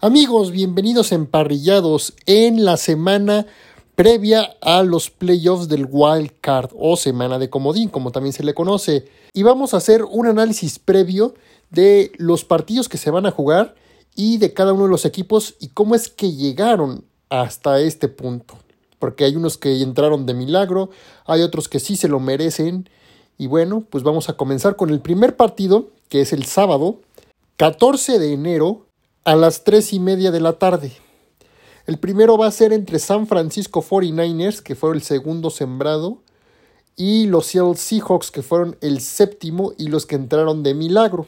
Amigos, bienvenidos emparrillados en la semana previa a los playoffs del Wild Card o semana de comodín, como también se le conoce. Y vamos a hacer un análisis previo de los partidos que se van a jugar y de cada uno de los equipos y cómo es que llegaron hasta este punto. Porque hay unos que entraron de milagro, hay otros que sí se lo merecen. Y bueno, pues vamos a comenzar con el primer partido, que es el sábado, 14 de enero a las 3 y media de la tarde. El primero va a ser entre San Francisco 49ers, que fue el segundo sembrado, y los Seattle Seahawks, que fueron el séptimo y los que entraron de milagro.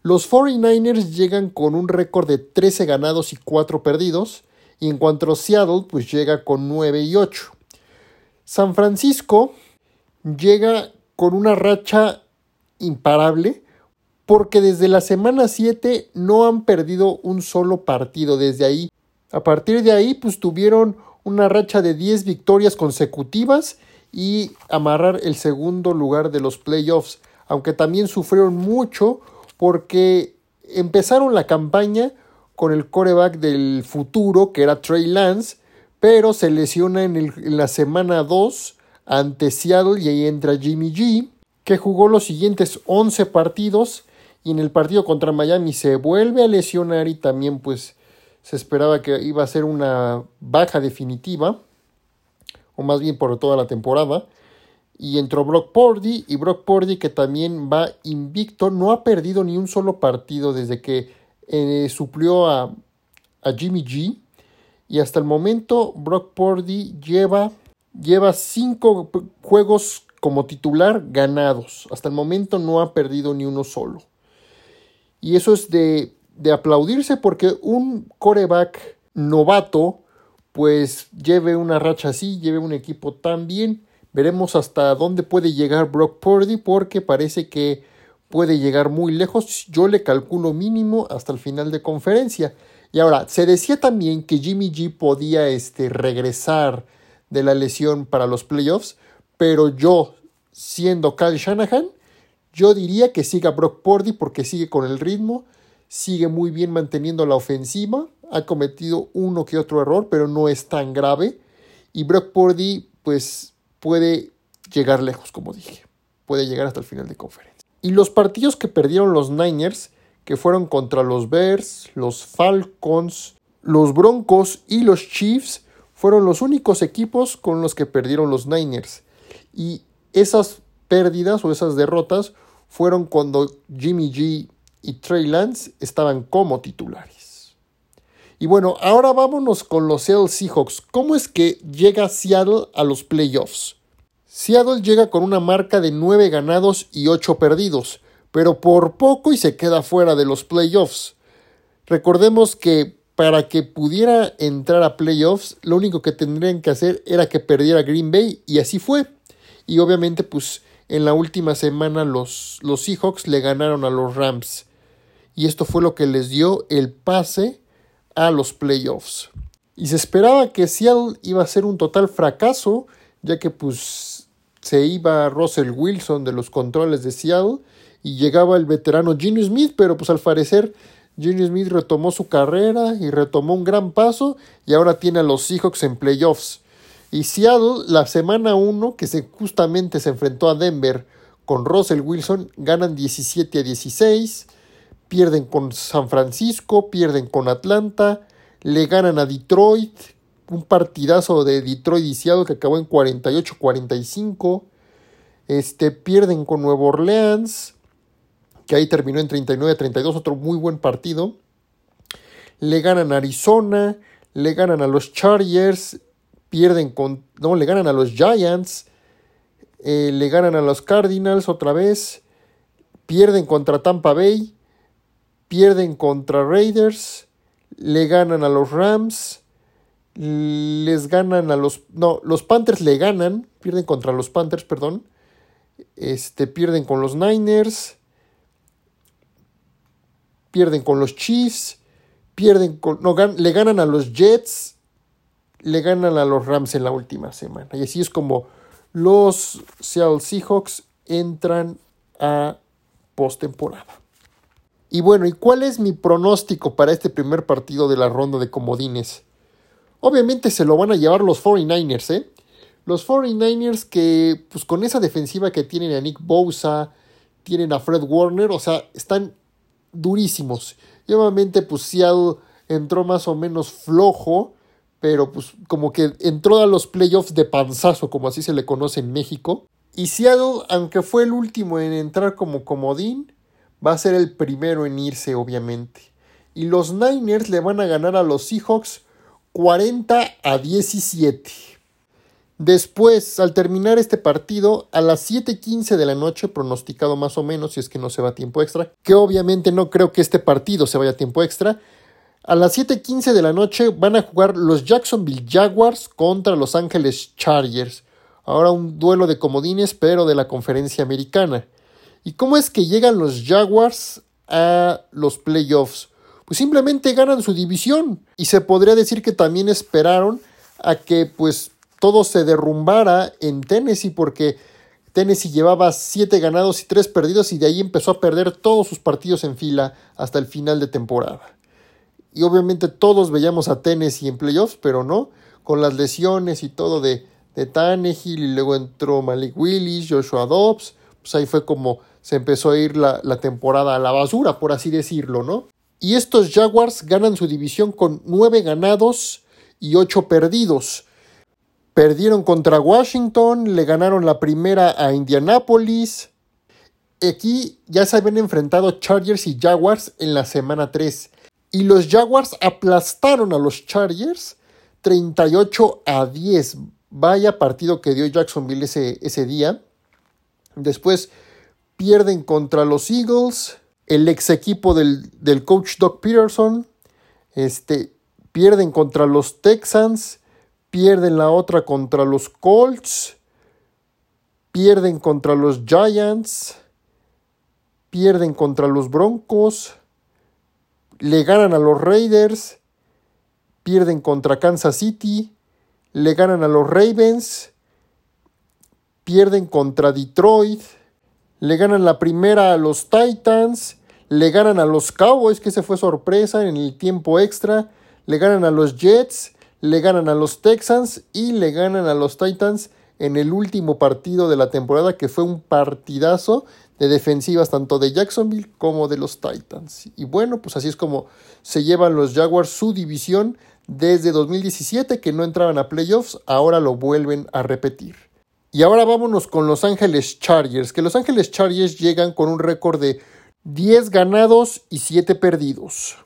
Los 49ers llegan con un récord de 13 ganados y 4 perdidos, y en cuanto a Seattle, pues llega con 9 y 8. San Francisco llega con una racha imparable, porque desde la semana 7 no han perdido un solo partido desde ahí. A partir de ahí, pues tuvieron una racha de 10 victorias consecutivas y amarrar el segundo lugar de los playoffs, aunque también sufrieron mucho porque empezaron la campaña con el coreback del futuro, que era Trey Lance, pero se lesiona en, la semana 2 ante Seattle y ahí entra Jimmy G, que jugó los siguientes 11 partidos y en el partido contra Miami se vuelve a lesionar y también pues se esperaba que iba a ser una baja definitiva o más bien por toda la temporada. Y entró Brock Purdy y Brock Purdy que también va invicto no ha perdido ni un solo partido desde que eh, suplió a, a Jimmy G. Y hasta el momento Brock Purdy lleva lleva cinco juegos como titular ganados. Hasta el momento no ha perdido ni uno solo y eso es de, de aplaudirse porque un coreback novato pues lleve una racha así, lleve un equipo tan bien. Veremos hasta dónde puede llegar Brock Purdy porque parece que puede llegar muy lejos. Yo le calculo mínimo hasta el final de conferencia. Y ahora, se decía también que Jimmy G podía este, regresar de la lesión para los playoffs, pero yo, siendo Kyle Shanahan, yo diría que siga Brock Purdy porque sigue con el ritmo, sigue muy bien manteniendo la ofensiva, ha cometido uno que otro error, pero no es tan grave. Y Brock Purdy, pues, puede llegar lejos, como dije. Puede llegar hasta el final de conferencia. Y los partidos que perdieron los Niners, que fueron contra los Bears, los Falcons, los Broncos y los Chiefs, fueron los únicos equipos con los que perdieron los Niners. Y esas pérdidas o esas derrotas fueron cuando Jimmy G y Trey Lance estaban como titulares. Y bueno, ahora vámonos con los Seattle Seahawks. ¿Cómo es que llega Seattle a los playoffs? Seattle llega con una marca de 9 ganados y 8 perdidos, pero por poco y se queda fuera de los playoffs. Recordemos que para que pudiera entrar a playoffs, lo único que tendrían que hacer era que perdiera Green Bay y así fue. Y obviamente pues en la última semana los, los Seahawks le ganaron a los Rams. Y esto fue lo que les dio el pase a los playoffs. Y se esperaba que Seattle iba a ser un total fracaso, ya que pues se iba Russell Wilson de los controles de Seattle y llegaba el veterano Gene Smith, pero pues al parecer Gene Smith retomó su carrera y retomó un gran paso y ahora tiene a los Seahawks en playoffs. Y Seattle, la semana 1, que justamente se enfrentó a Denver con Russell Wilson, ganan 17 a 16, pierden con San Francisco, pierden con Atlanta, le ganan a Detroit, un partidazo de Detroit y Seattle que acabó en 48-45, este, pierden con Nueva Orleans, que ahí terminó en 39 a 32, otro muy buen partido, le ganan a Arizona, le ganan a los Chargers, pierden con, no, le ganan a los Giants, eh, le ganan a los Cardinals otra vez, pierden contra Tampa Bay, pierden contra Raiders, le ganan a los Rams, les ganan a los, no, los Panthers le ganan, pierden contra los Panthers, perdón, este, pierden con los Niners, pierden con los Chiefs, pierden con, no, le ganan a los Jets, le ganan a los Rams en la última semana. Y así es como los Seattle Seahawks entran a postemporada. Y bueno, ¿y cuál es mi pronóstico para este primer partido de la ronda de comodines? Obviamente se lo van a llevar los 49ers, ¿eh? Los 49ers que, pues con esa defensiva que tienen a Nick Bosa, tienen a Fred Warner, o sea, están durísimos. Y obviamente, pues Seattle entró más o menos flojo, pero pues como que entró a los playoffs de panzazo, como así se le conoce en México. Y Seattle, aunque fue el último en entrar como comodín, va a ser el primero en irse, obviamente. Y los Niners le van a ganar a los Seahawks 40 a 17. Después, al terminar este partido, a las 7:15 de la noche, pronosticado más o menos, si es que no se va a tiempo extra, que obviamente no creo que este partido se vaya a tiempo extra, a las 7:15 de la noche van a jugar los Jacksonville Jaguars contra Los Ángeles Chargers. Ahora un duelo de comodines, pero de la conferencia americana. ¿Y cómo es que llegan los Jaguars a los playoffs? Pues simplemente ganan su división. Y se podría decir que también esperaron a que pues todo se derrumbara en Tennessee porque Tennessee llevaba 7 ganados y 3 perdidos y de ahí empezó a perder todos sus partidos en fila hasta el final de temporada. Y obviamente todos veíamos a Tennessee en playoffs, pero no, con las lesiones y todo de, de Tannehill y luego entró Malik Willis, Joshua Dobbs, pues ahí fue como se empezó a ir la, la temporada a la basura, por así decirlo, ¿no? Y estos Jaguars ganan su división con 9 ganados y 8 perdidos. Perdieron contra Washington, le ganaron la primera a Indianapolis. Aquí ya se habían enfrentado Chargers y Jaguars en la semana 3. Y los Jaguars aplastaron a los Chargers 38 a 10. Vaya partido que dio Jacksonville ese, ese día. Después pierden contra los Eagles, el ex equipo del, del coach Doc Peterson. Este, pierden contra los Texans pierden la otra contra los Colts, pierden contra los Giants, pierden contra los Broncos, le ganan a los Raiders, pierden contra Kansas City, le ganan a los Ravens, pierden contra Detroit, le ganan la primera a los Titans, le ganan a los Cowboys, que se fue sorpresa en el tiempo extra, le ganan a los Jets, le ganan a los Texans y le ganan a los Titans en el último partido de la temporada que fue un partidazo de defensivas tanto de Jacksonville como de los Titans. Y bueno, pues así es como se llevan los Jaguars su división desde 2017 que no entraban a playoffs, ahora lo vuelven a repetir. Y ahora vámonos con Los Ángeles Chargers, que Los Ángeles Chargers llegan con un récord de 10 ganados y 7 perdidos.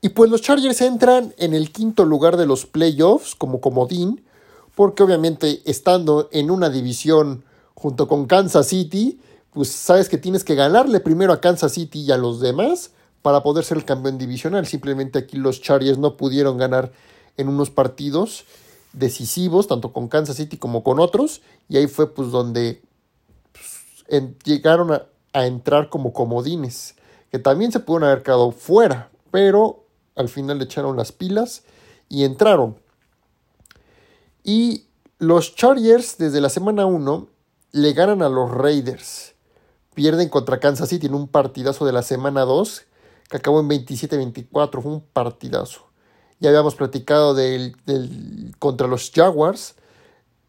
Y pues los Chargers entran en el quinto lugar de los playoffs como comodín, porque obviamente estando en una división junto con Kansas City, pues sabes que tienes que ganarle primero a Kansas City y a los demás para poder ser el campeón divisional. Simplemente aquí los Chargers no pudieron ganar en unos partidos decisivos, tanto con Kansas City como con otros, y ahí fue pues donde pues, llegaron a, a entrar como comodines, que también se pudieron haber quedado fuera, pero al final le echaron las pilas y entraron. Y los Chargers desde la semana 1 le ganan a los Raiders. Pierden contra Kansas City en un partidazo de la semana 2 que acabó en 27-24. Fue un partidazo. Ya habíamos platicado del, contra los Jaguars.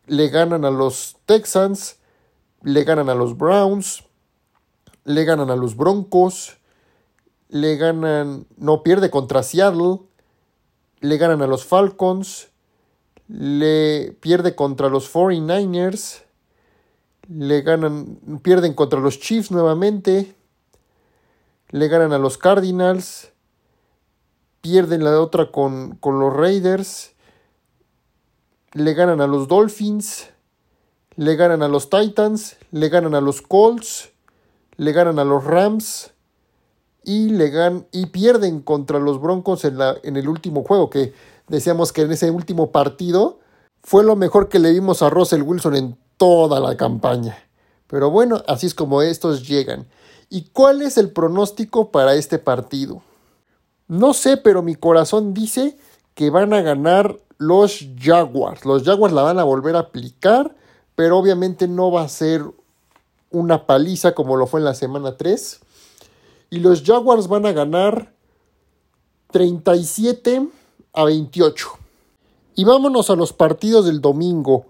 Le ganan a los Texans. Le ganan a los Browns. Le ganan a los Broncos le ganan, no pierde contra Seattle, le ganan a los Falcons, le pierde contra los 49ers, le ganan, pierden contra los Chiefs nuevamente, le ganan a los Cardinals, pierden la otra con, con los Raiders, le ganan a los Dolphins, le ganan a los Titans, le ganan a los Colts, le ganan a los Rams, y, le y pierden contra los Broncos en, la, en el último juego, que decíamos que en ese último partido fue lo mejor que le dimos a Russell Wilson en toda la campaña. Pero bueno, así es como estos llegan. ¿Y cuál es el pronóstico para este partido? No sé, pero mi corazón dice que van a ganar los Jaguars. Los Jaguars la van a volver a aplicar, pero obviamente no va a ser una paliza como lo fue en la semana 3 y los Jaguars van a ganar 37 a 28. Y vámonos a los partidos del domingo,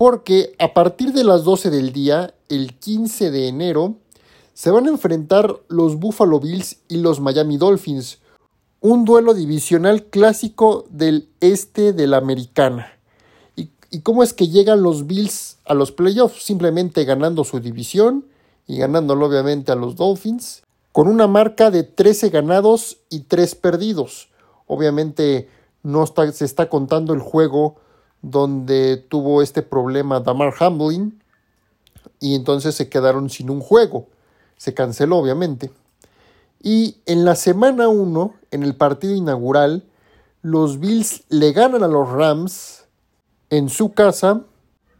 porque a partir de las 12 del día, el 15 de enero, se van a enfrentar los Buffalo Bills y los Miami Dolphins, un duelo divisional clásico del este de la americana. ¿Y, cómo es que llegan los Bills a los playoffs? Simplemente ganando su división y ganándolo obviamente a los Dolphins, con una marca de 13 ganados y 3 perdidos. Obviamente no se está contando el juego donde tuvo este problema Damar Hamlin y entonces se quedaron sin un juego. Se canceló obviamente. Y en la semana 1, en el partido inaugural, los Bills le ganan a los Rams en su casa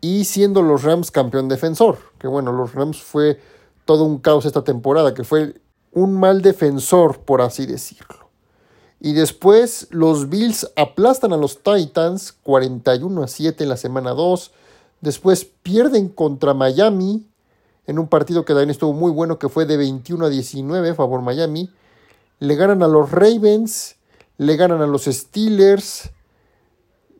y siendo los Rams campeón defensor. Que bueno, los Rams fue todo un caos esta temporada, que fue un mal defensor, por así decirlo. Y después los Bills aplastan a los Titans 41 a 7 en la semana 2. Después pierden contra Miami en un partido que también estuvo muy bueno, que fue de 21 a 19 a favor Miami. Le ganan a los Ravens, le ganan a los Steelers,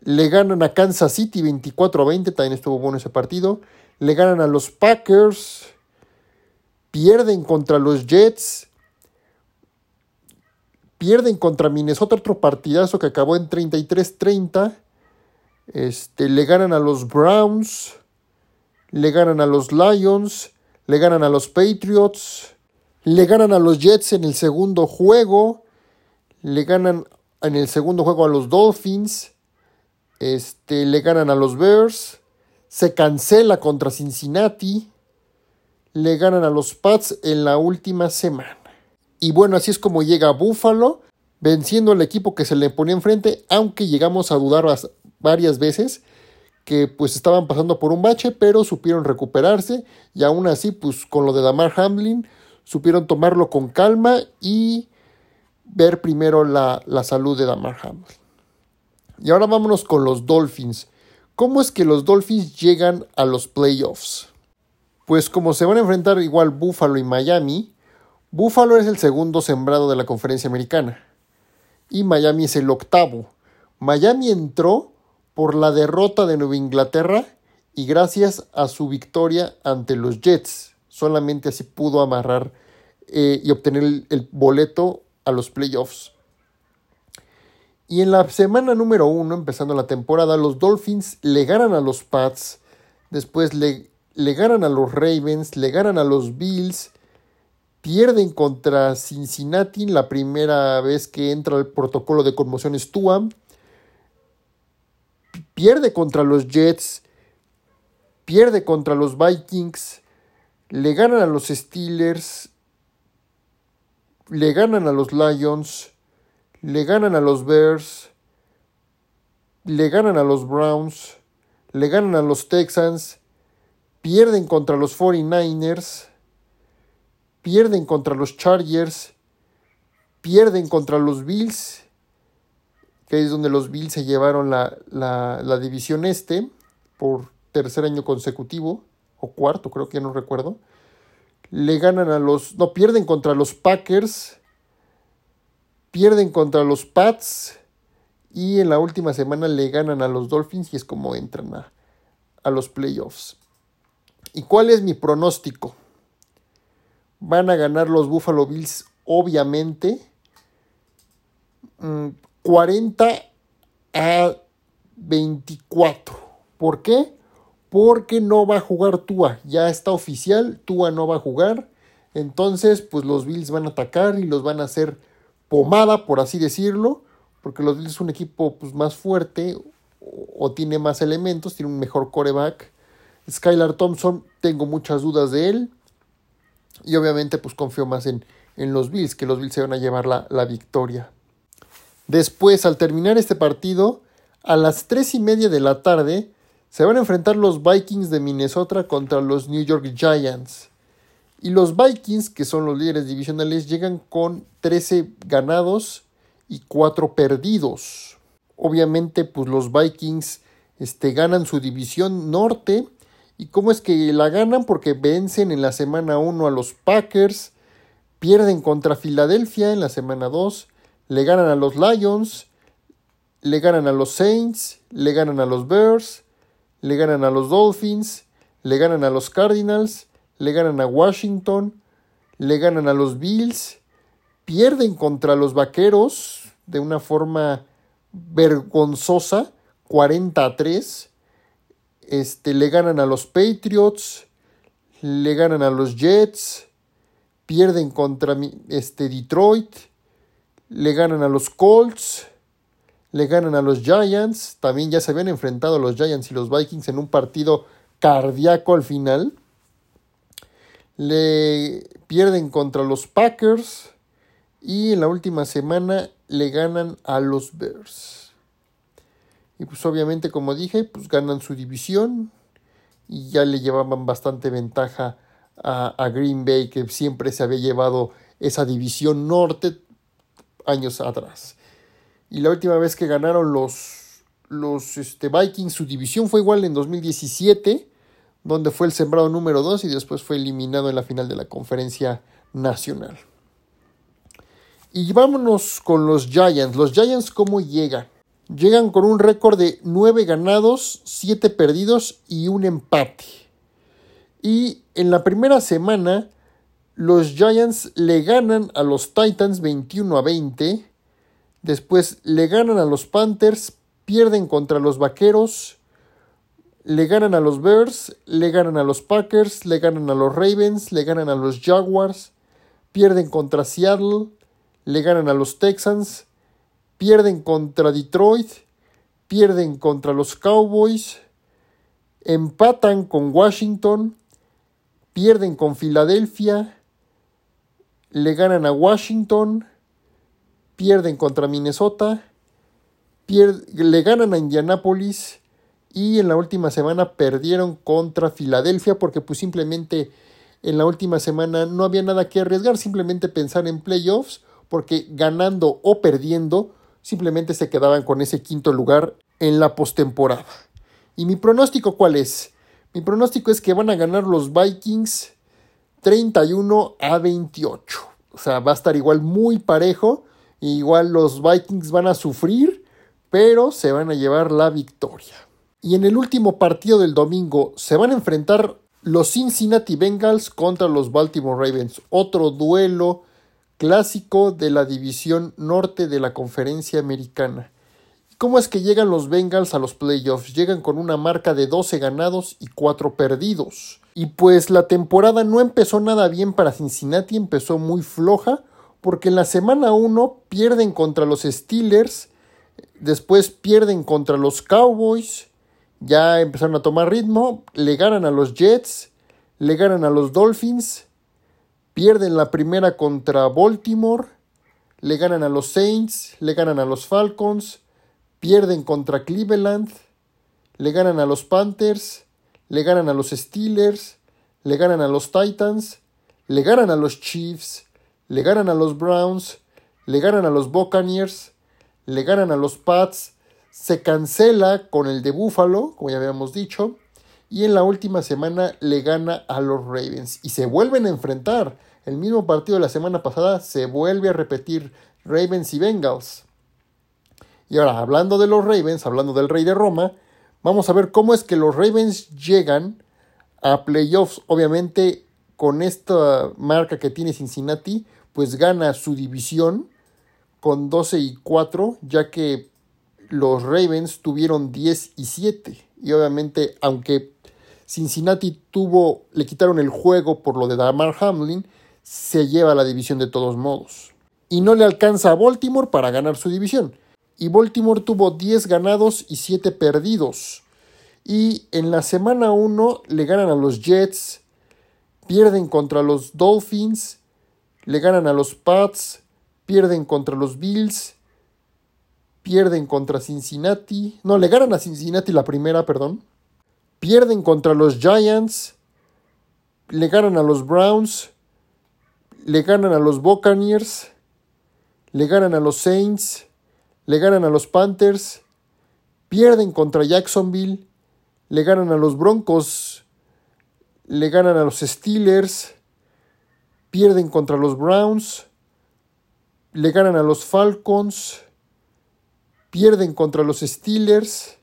le ganan a Kansas City 24 a 20, también estuvo bueno ese partido. Le ganan a los Packers, pierden contra los Jets, pierden contra Minnesota, otro partidazo que acabó en 33-30. Este, le ganan a los Browns, le ganan a los Lions, le ganan a los Patriots, le ganan a los Jets en el segundo juego, le ganan en el segundo juego a los Dolphins, este, le ganan a los Bears, se cancela contra Cincinnati, le ganan a los Pats en la última semana. Y bueno, así es como llega Buffalo, venciendo al equipo que se le ponía enfrente, aunque llegamos a dudar varias veces que pues estaban pasando por un bache, pero supieron recuperarse y aún así pues con lo de Damar Hamlin supieron tomarlo con calma y ver primero la, la salud de Damar Hamlin. Y ahora vámonos con los Dolphins. ¿Cómo es que los Dolphins llegan a los playoffs? Pues como se van a enfrentar igual Buffalo y Miami, Buffalo es el segundo sembrado de la conferencia americana y Miami es el octavo. Miami entró por la derrota de Nueva Inglaterra y gracias a su victoria ante los Jets. Solamente así pudo amarrar eh, y obtener el, boleto a los playoffs. Y en la semana número uno, empezando la temporada, los Dolphins le ganan a los Pats, después le, le ganan a los Ravens, le ganan a los Bills, pierden contra Cincinnati la primera vez que entra el protocolo de conmociones TUA, pierde contra los Jets, pierde contra los Vikings, le ganan a los Steelers, le ganan a los Lions, le ganan a los Bears, le ganan a los Browns, le ganan a los Texans, pierden contra los 49ers, pierden contra los Chargers, pierden contra los Bills que es donde los Bills se llevaron la, la, división este por tercer año consecutivo, o cuarto, creo que ya no recuerdo. Le ganan a los, no, pierden contra los Packers, pierden contra los Pats y en la última semana le ganan a los Dolphins y es como entran a, a los playoffs. ¿Y cuál es mi pronóstico? Van a ganar los Buffalo Bills, obviamente. Mm, 40 a 24. ¿Por qué? Porque no va a jugar Tua. Ya está oficial, Tua no va a jugar. Entonces, pues los Bills van a atacar y los van a hacer pomada, por así decirlo. Porque los Bills es un equipo pues, más fuerte o, tiene más elementos, tiene un mejor coreback. Skylar Thompson, tengo muchas dudas de él. Y obviamente, pues confío más en, en los Bills, que los Bills se van a llevar la, la victoria. Después, al terminar este partido, a las 3 y media de la tarde, se van a enfrentar los Vikings de Minnesota contra los New York Giants. Y los Vikings, que son los líderes divisionales, llegan con 13 ganados y 4 perdidos. Obviamente, pues los Vikings este, ganan su división norte. ¿Y cómo es que la ganan? Porque vencen en la semana 1 a los Packers, pierden contra Filadelfia en la semana 2, le ganan a los Lions, le ganan a los Saints, le ganan a los Bears, le ganan a los Dolphins, le ganan a los Cardinals, le ganan a Washington, le ganan a los Bills, pierden contra los Vaqueros de una forma vergonzosa, 40 a 3, este, le ganan a los Patriots, le ganan a los Jets, pierden contra este, Detroit, le ganan a los Colts, le ganan a los Giants, también ya se habían enfrentado a los Giants y los Vikings en un partido cardíaco al final, le pierden contra los Packers y en la última semana le ganan a los Bears. Y pues obviamente como dije, pues ganan su división y ya le llevaban bastante ventaja a, a Green Bay que siempre se había llevado esa división norte años atrás. Y la última vez que ganaron los, los este, Vikings, su división fue igual en 2017, donde fue el sembrado número 2 y después fue eliminado en la final de la conferencia nacional. Y vámonos con los Giants. Los Giants, ¿cómo llegan? Llegan con un récord de 9 ganados, 7 perdidos y un empate. Y en la primera semana, los Giants le ganan a los Titans 21 a 20. Después le ganan a los Panthers, pierden contra los Vaqueros, le ganan a los Bears, le ganan a los Packers, le ganan a los Ravens, le ganan a los Jaguars, pierden contra Seattle, le ganan a los Texans, pierden contra Detroit, pierden contra los Cowboys, empatan con Washington, pierden con Filadelfia, le ganan a Washington, pierden contra Minnesota, le ganan a Indianapolis y en la última semana perdieron contra Filadelfia porque pues simplemente en la última semana no había nada que arriesgar, simplemente pensar en playoffs porque ganando o perdiendo simplemente se quedaban con ese quinto lugar en la postemporada. ¿Y mi pronóstico cuál es? Mi pronóstico es que van a ganar los Vikings 31 a 28. O sea, va a estar igual muy parejo Igual los Vikings van a sufrir, pero se van a llevar la victoria. Y en el último partido del domingo se van a enfrentar los Cincinnati Bengals contra los Baltimore Ravens. Otro duelo clásico de la división norte de la conferencia americana. ¿Cómo es que llegan los Bengals a los playoffs? Llegan con una marca de 12 ganados y 4 perdidos. Y pues la temporada no empezó nada bien para Cincinnati, empezó muy floja, porque en la semana 1 pierden contra los Steelers, después pierden contra los Cowboys, ya empezaron a tomar ritmo, le ganan a los Jets, le ganan a los Dolphins, pierden la primera contra Baltimore, le ganan a los Saints, le ganan a los Falcons, pierden contra Cleveland, le ganan a los Panthers, le ganan a los Steelers, le ganan a los Titans, le ganan a los Chiefs, le ganan a los Browns, le ganan a los Buccaneers, le ganan a los Pats, se cancela con el de Buffalo, como ya habíamos dicho, y en la última semana le gana a los Ravens y se vuelven a enfrentar. El mismo partido de la semana pasada se vuelve a repetir Ravens y Bengals. Y ahora, hablando de los Ravens, hablando del Rey de Roma, vamos a ver cómo es que los Ravens llegan a playoffs. Obviamente, con esta marca que tiene Cincinnati, pues gana su división con 12 y 4, ya que los Ravens tuvieron 10 y 7. Y obviamente, aunque Cincinnati tuvo, le quitaron el juego por lo de Damar Hamlin, se lleva la división de todos modos. Y no le alcanza a Baltimore para ganar su división. Y Baltimore tuvo 10 ganados y 7 perdidos. Y en la semana 1 le ganan a los Jets, pierden contra los Dolphins le ganan a los Pats, pierden contra los Bills, pierden contra Cincinnati, no, le ganan a Cincinnati la primera, perdón, pierden contra los Giants, le ganan a los Browns, le ganan a los Buccaneers, le ganan a los Saints, le ganan a los Panthers, pierden contra Jacksonville, le ganan a los Broncos, le ganan a los Steelers, pierden contra los Browns, le ganan a los Falcons, pierden contra los Steelers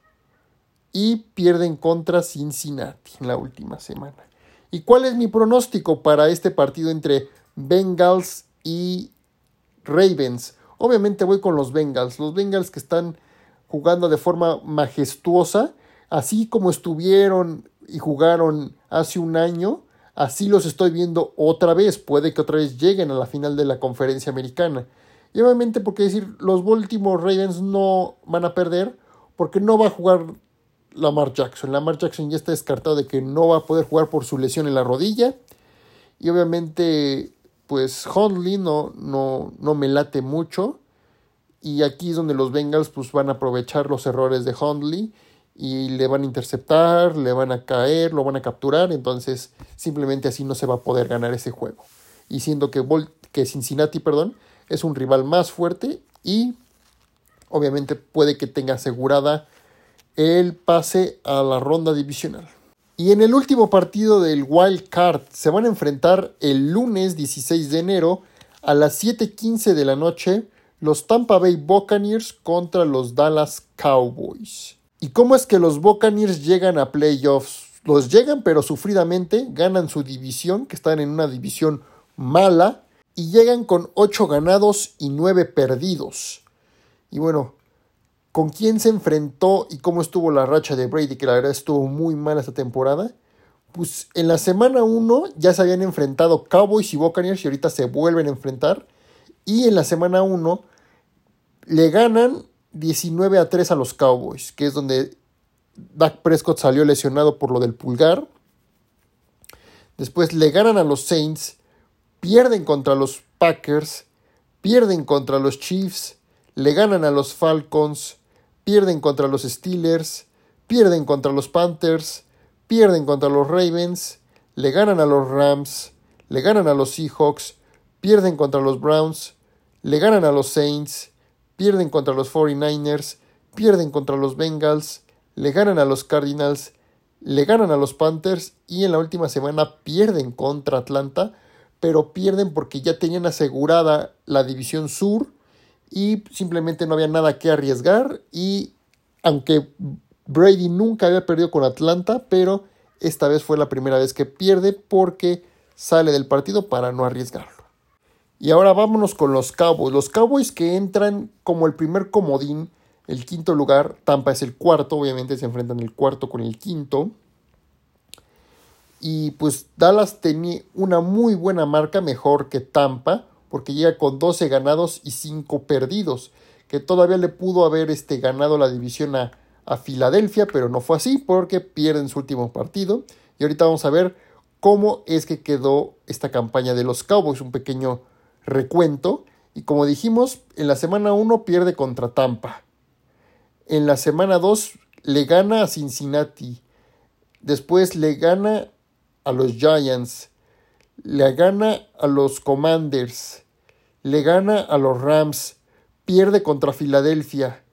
y pierden contra Cincinnati en la última semana. ¿Y cuál es mi pronóstico para este partido entre Bengals y Ravens? Obviamente voy con los Bengals, los Bengals que están jugando de forma majestuosa, así como estuvieron y jugaron hace un año, así los estoy viendo otra vez, puede que otra vez lleguen a la final de la conferencia americana. Y obviamente porque decir, los Baltimore Ravens no van a perder porque no va a jugar Lamar Jackson. Lamar Jackson ya está descartado de que no va a poder jugar por su lesión en la rodilla. Y obviamente, pues Hundley no, no, no me late mucho. Y aquí es donde los Bengals pues, van a aprovechar los errores de Hundley y le van a interceptar, le van a caer, lo van a capturar. Entonces, simplemente así no se va a poder ganar ese juego. Y siendo que, que Cincinnati, perdón, es un rival más fuerte y obviamente puede que tenga asegurada el pase a la ronda divisional. Y en el último partido del Wild Card se van a enfrentar el lunes 16 de enero a las 7:15 de la noche los Tampa Bay Buccaneers contra los Dallas Cowboys. ¿Y cómo es que los Buccaneers llegan a playoffs? Los llegan pero sufridamente, ganan su división, que están en una división mala, y llegan con 8 ganados y 9 perdidos. Y bueno, ¿con quién se enfrentó y cómo estuvo la racha de Brady? Que la verdad estuvo muy mal esta temporada. Pues en la semana 1 ya se habían enfrentado Cowboys y Buccaneers y ahorita se vuelven a enfrentar. Y en la semana 1 le ganan 19 a 3 a los Cowboys, que es donde Dak Prescott salió lesionado por lo del pulgar. Después le ganan a los Saints pierden contra los Packers, pierden contra los Chiefs, le ganan a los Falcons, pierden contra los Steelers, pierden contra los Panthers, pierden contra los Ravens, le ganan a los Rams, le ganan a los Seahawks, pierden contra los Browns, le ganan a los Saints, pierden contra los 49ers, pierden contra los Bengals, le ganan a los Cardinals, le ganan a los Panthers y en la última semana pierden contra Atlanta pero pierden porque ya tenían asegurada la división sur y simplemente no había nada que arriesgar y aunque Brady nunca había perdido con Atlanta, pero esta vez fue la primera vez que pierde porque sale del partido para no arriesgarlo. Y ahora vámonos con los Cowboys. Los Cowboys que entran como el primer comodín, el quinto lugar, Tampa es el cuarto, obviamente se enfrentan el cuarto con el quinto. Y pues Dallas tenía una muy buena marca, mejor que Tampa, porque llega con 12 ganados y 5 perdidos, que todavía le pudo haber este, ganado la división a, a Filadelfia, pero no fue así porque pierden su último partido. Y ahorita vamos a ver cómo es que quedó esta campaña de los Cowboys, un pequeño recuento. Y como dijimos, en la semana 1 pierde contra Tampa. En la semana 2 le gana a Cincinnati. Después le gana a los Giants, le gana a los Commanders, le gana a los Rams, pierde contra Filadelfia,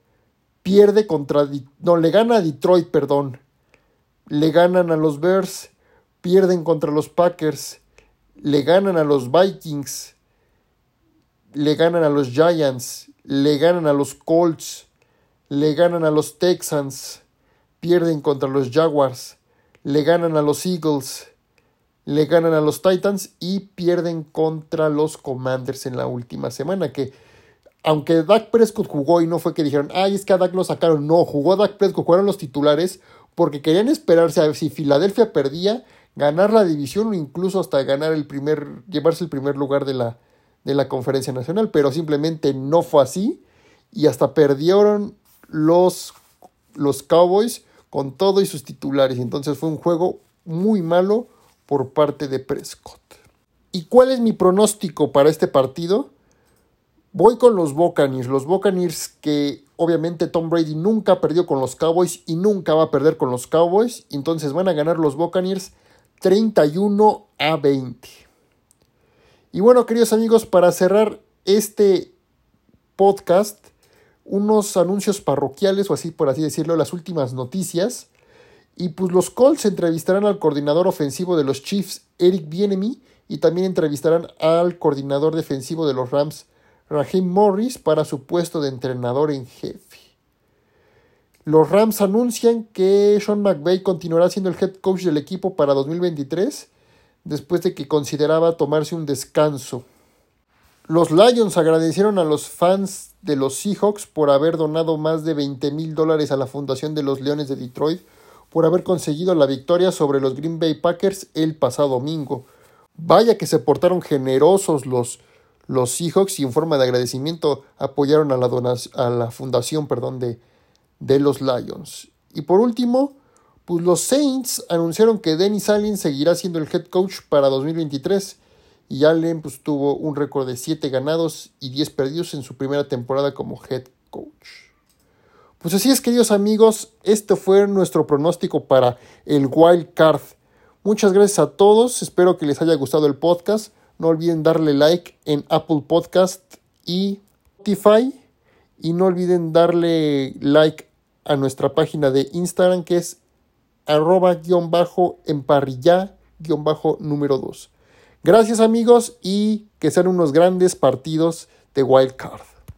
pierde contra... No, le gana a Detroit, perdón. Le ganan a los Bears, pierden contra los Packers, le ganan a los Vikings, le ganan a los Giants, le ganan a los Colts, le ganan a los Texans, pierden contra los Jaguars, le ganan a los Eagles, le ganan a los Titans y pierden contra los Commanders en la última semana. Que aunque Dak Prescott jugó y no fue que dijeron, ay, es que a Dak lo sacaron. No, jugó Dak Prescott, jugaron los titulares porque querían esperarse a ver si Filadelfia perdía, ganar la división o incluso hasta ganar el primer, llevarse el primer lugar de la, de la conferencia nacional. Pero simplemente no fue así y hasta perdieron los, los Cowboys con todo y sus titulares. Entonces fue un juego muy malo por parte de Prescott. ¿Y cuál es mi pronóstico para este partido? Voy con los Buccaneers, los Buccaneers que obviamente Tom Brady nunca perdió con los Cowboys y nunca va a perder con los Cowboys, entonces van a ganar los Buccaneers 31 a 20. Y bueno, queridos amigos, para cerrar este podcast, unos anuncios parroquiales o así por así decirlo, las últimas noticias. Y pues los Colts entrevistarán al coordinador ofensivo de los Chiefs, Eric Bienemy, y también entrevistarán al coordinador defensivo de los Rams, Raheem Morris, para su puesto de entrenador en jefe. Los Rams anuncian que Sean McVay continuará siendo el head coach del equipo para 2023, después de que consideraba tomarse un descanso. Los Lions agradecieron a los fans de los Seahawks por haber donado más de 20 mil dólares a la Fundación de los Leones de Detroit por haber conseguido la victoria sobre los Green Bay Packers el pasado domingo. Vaya que se portaron generosos los, los Seahawks y en forma de agradecimiento apoyaron a la, a la fundación perdón, de, de los Lions. Y por último, pues los Saints anunciaron que Dennis Allen seguirá siendo el head coach para 2023 y Allen pues, tuvo un récord de 7 ganados y 10 perdidos en su primera temporada como head coach. Pues así es, queridos amigos, este fue nuestro pronóstico para el Wild Card. Muchas gracias a todos, espero que les haya gustado el podcast. No olviden darle like en Apple Podcast y Spotify. Y no olviden darle like a nuestra página de Instagram que es arroba guion bajo emparrilla guion bajo número 2. Gracias amigos y que sean unos grandes partidos de Wild Card.